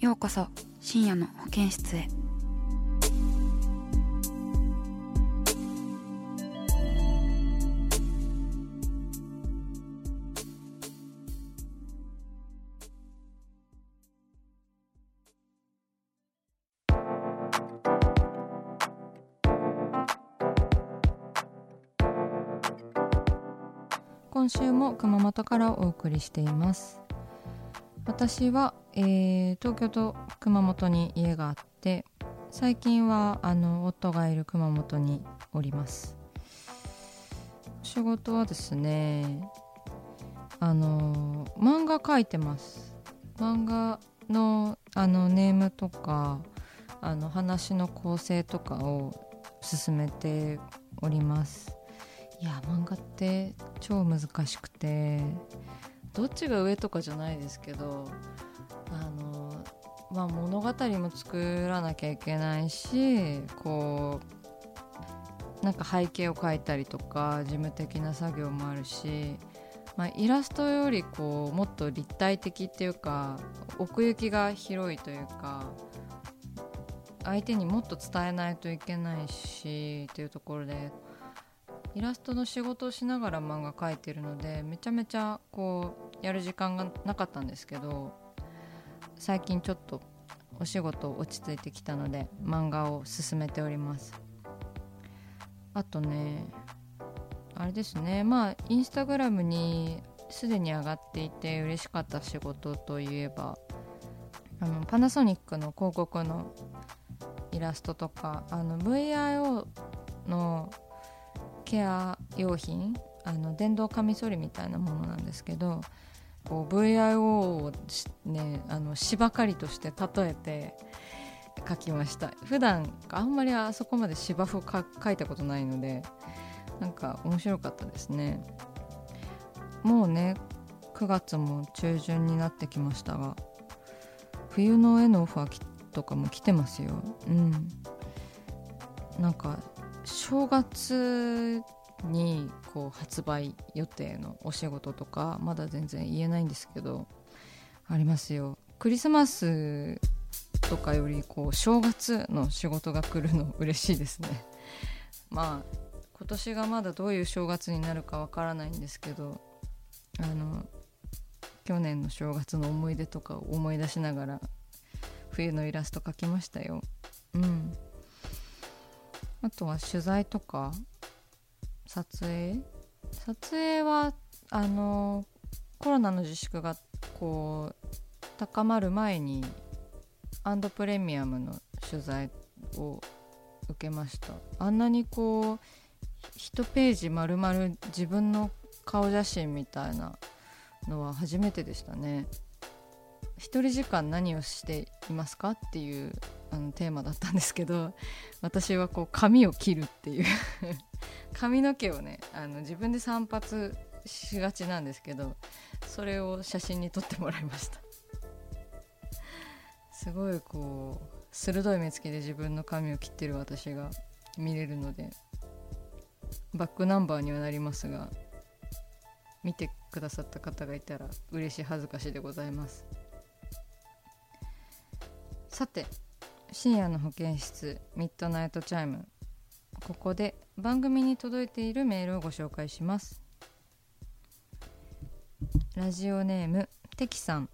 ようこそ深夜の保健室へ。今週も熊本からお送りしています。私は、えー東京と熊本に家があって最近はあの夫がいる熊本におります。仕事はですねあの漫画描いてます。漫画のあのネームとかあの話の構成とかを進めております。いや漫画って超難しくてどっちが上とかじゃないですけど、まあ、物語も作らなきゃいけないしこうなんか背景を描いたりとか事務的な作業もあるし、まあ、イラストよりこうもっと立体的っていうか奥行きが広いというか相手にもっと伝えないといけないしっていうところでイラストの仕事をしながら漫画描いてるのでめちゃめちゃこうやる時間がなかったんですけど最近ちょっとお仕事落ち着いてきたので漫画を進めております。あとねあれですね。まあインスタグラムにすでに上がっていて嬉しかった仕事といえばあのパナソニックの広告のイラストとかあの VIO のケア用品あの電動カミソリみたいなものなんですけどこう VIO をねあの芝刈りとして例えて描きました。普段あんまりあそこまで芝生か描いたことないのでなんか面白かったですね。もうね9月も中旬になってきましたが冬の絵のオファーとかも来てますよ。うん。なんか正月にこう発売予定のお仕事とかまだ全然言えないんですけどありますよ。クリスマスとかよりこう正月の仕事が来るの嬉しいですね。まあ今年がまだどういう正月になるかわからないんですけどあの去年の正月の思い出とかを思い出しながら冬のイラスト描きましたよ。うん。あとは取材とか撮影？撮影はあのコロナの自粛がこう高まる前にアンドプレミアムの取材を受けました。あんなにこう1ページ丸々自分の顔写真みたいなのは初めてでしたね。一人時間何をしていますか？っていうあのテーマだったんですけど私はこう髪を切るっていう。髪の毛をねあの自分で散髪しがちなんですけどそれを写真に撮ってもらいました。すごいこう鋭い目つきで自分の髪を切ってる私が見れるのでバックナンバーにはなりますが見てくださった方がいたら嬉しい恥ずかしいでございます。さて深夜の保健室ミッドナイトチャイム。ここで番組に届いているメールをご紹介します。ラジオネームてきさん。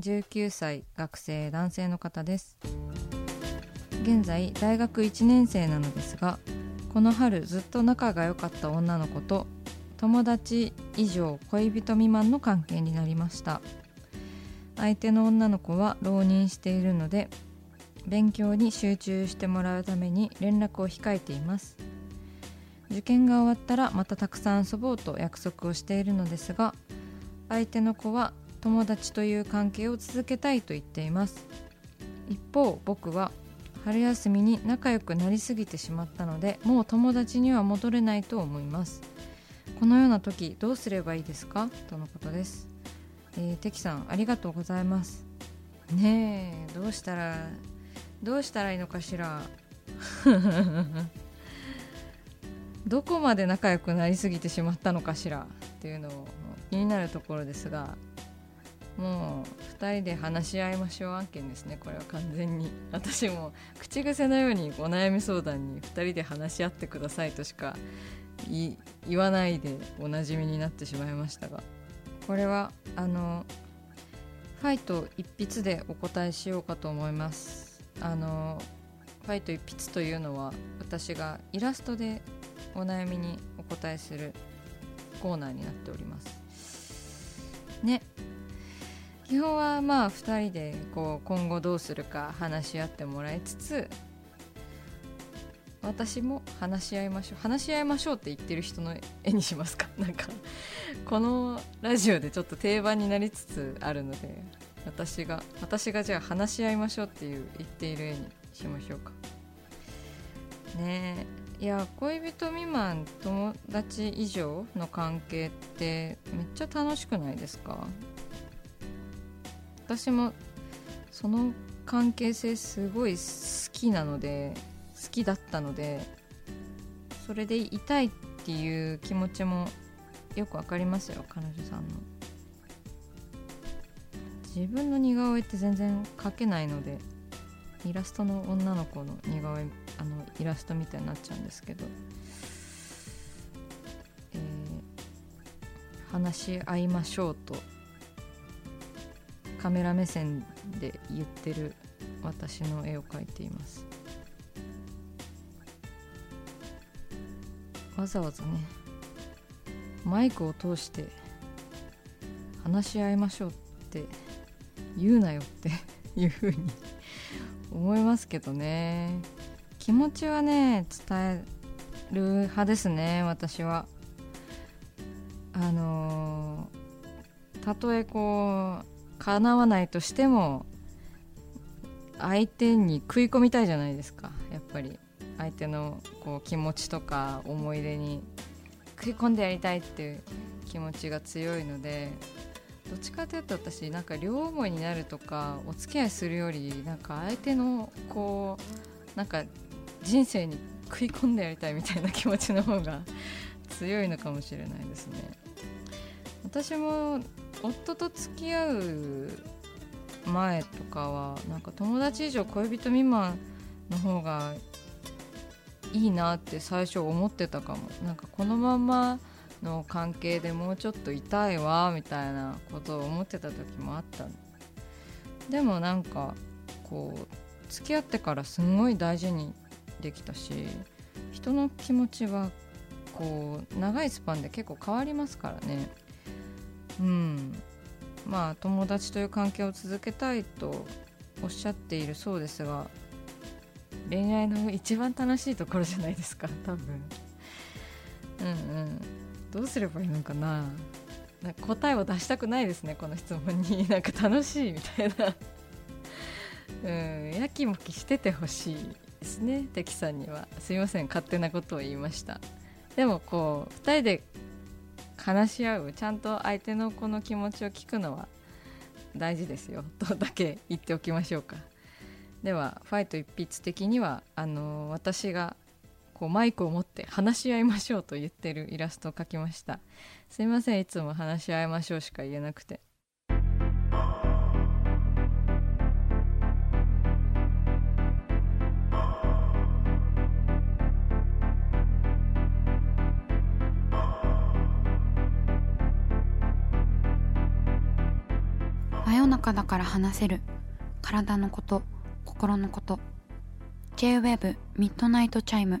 19歳学生男性の方です。現在大学1年生なのですがこの春ずっと仲が良かった女の子と友達以上恋人未満の関係になりました。相手の女の子は浪人しているので勉強に集中してもらうために連絡を控えています。受験が終わったらまたたくさん遊ぼうと約束をしているのですが相手の子は友達という関係を続けたいと言っています。一方僕は春休みに仲良くなりすぎてしまったのでもう友達には戻れないと思います。このような時どうすればいいですか？とのことです、えー、テキさんありがとうございます。ねえどうしたらどうしたらいいのかしら？どこまで仲良くなりすぎてしまったのかしら？っていうのを気になるところですがもう2人で話し合いましょう案件ですね。これは完全に。私も口癖のようにお悩み相談に2人で話し合ってくださいとしか言わないでおなじみになってしまいましたが。これはあのファイト一筆でお答えしようかと思います。あのファイト一筆というのは私がイラストでお悩みにお答えするコーナーになっております。ね。基本はまあ2人でこう今後どうするか話し合ってもらいつつ私も話し合いましょう。話し合いましょうって言ってる人の絵にしますか？なんかこのラジオでちょっと定番になりつつあるので。私が私がじゃあ話し合いましょうっていう言っている絵にしましょうか。ねえいや恋人未満友達以上の関係ってめっちゃ楽しくないですか？私もその関係性すごい好きなので好きだったのでそれでいたいっていう気持ちもよくわかりますよ彼女さんの。自分の似顔絵って全然描けないのでイラストの女の子の似顔絵あのイラストみたいになっちゃうんですけど、えー、話し合いましょうとカメラ目線で言ってる私の絵を描いています。わざわざねマイクを通して話し合いましょうって言うなよって いうふうに思いますけどね。気持ちはね伝える派ですね私は。あのたとえこう叶わないとしても相手に食い込みたいじゃないですか。やっぱり。相手のこう気持ちとか思い出に食い込んでやりたいっていう気持ちが強いのでどっちかというと私なんか両思いになるとかお付き合いするよりなんか相手のこうなんか人生に食い込んでやりたいみたいな気持ちの方が 強いのかもしれないですね。私も夫と付き合う前とかはなんか友達以上恋人未満の方がいいなって最初思ってたかも。なんかこのままの関係でもうちょっといたいわみたいなことを思ってた時もあったでもなんかこう付き合ってからすんごい大事にできたし人の気持ちはこう長いスパンで結構変わりますからね。うん。まあ友達という関係を続けたいとおっしゃっているそうですが恋愛の一番楽しいところじゃないですか多分。うんうん。どうすればいいのかな？なんか答えを出したくないですねこの質問に。なんか楽しいみたいな。うんやきもきしててほしいですねテキさんには。すいません勝手なことを言いました。でもこう2人で話し合うちゃんと相手の子の気持ちを聞くのは大事ですよとだけ言っておきましょうか。ではファイト一筆的にはあの私がこうマイクを持って話し合いましょうと言ってるイラストを描きました。すいませんいつも話し合いましょうしか言えなくて。真夜中だから話せる。体のこと心のこと。 J-WAVE ミッドナイトチャイム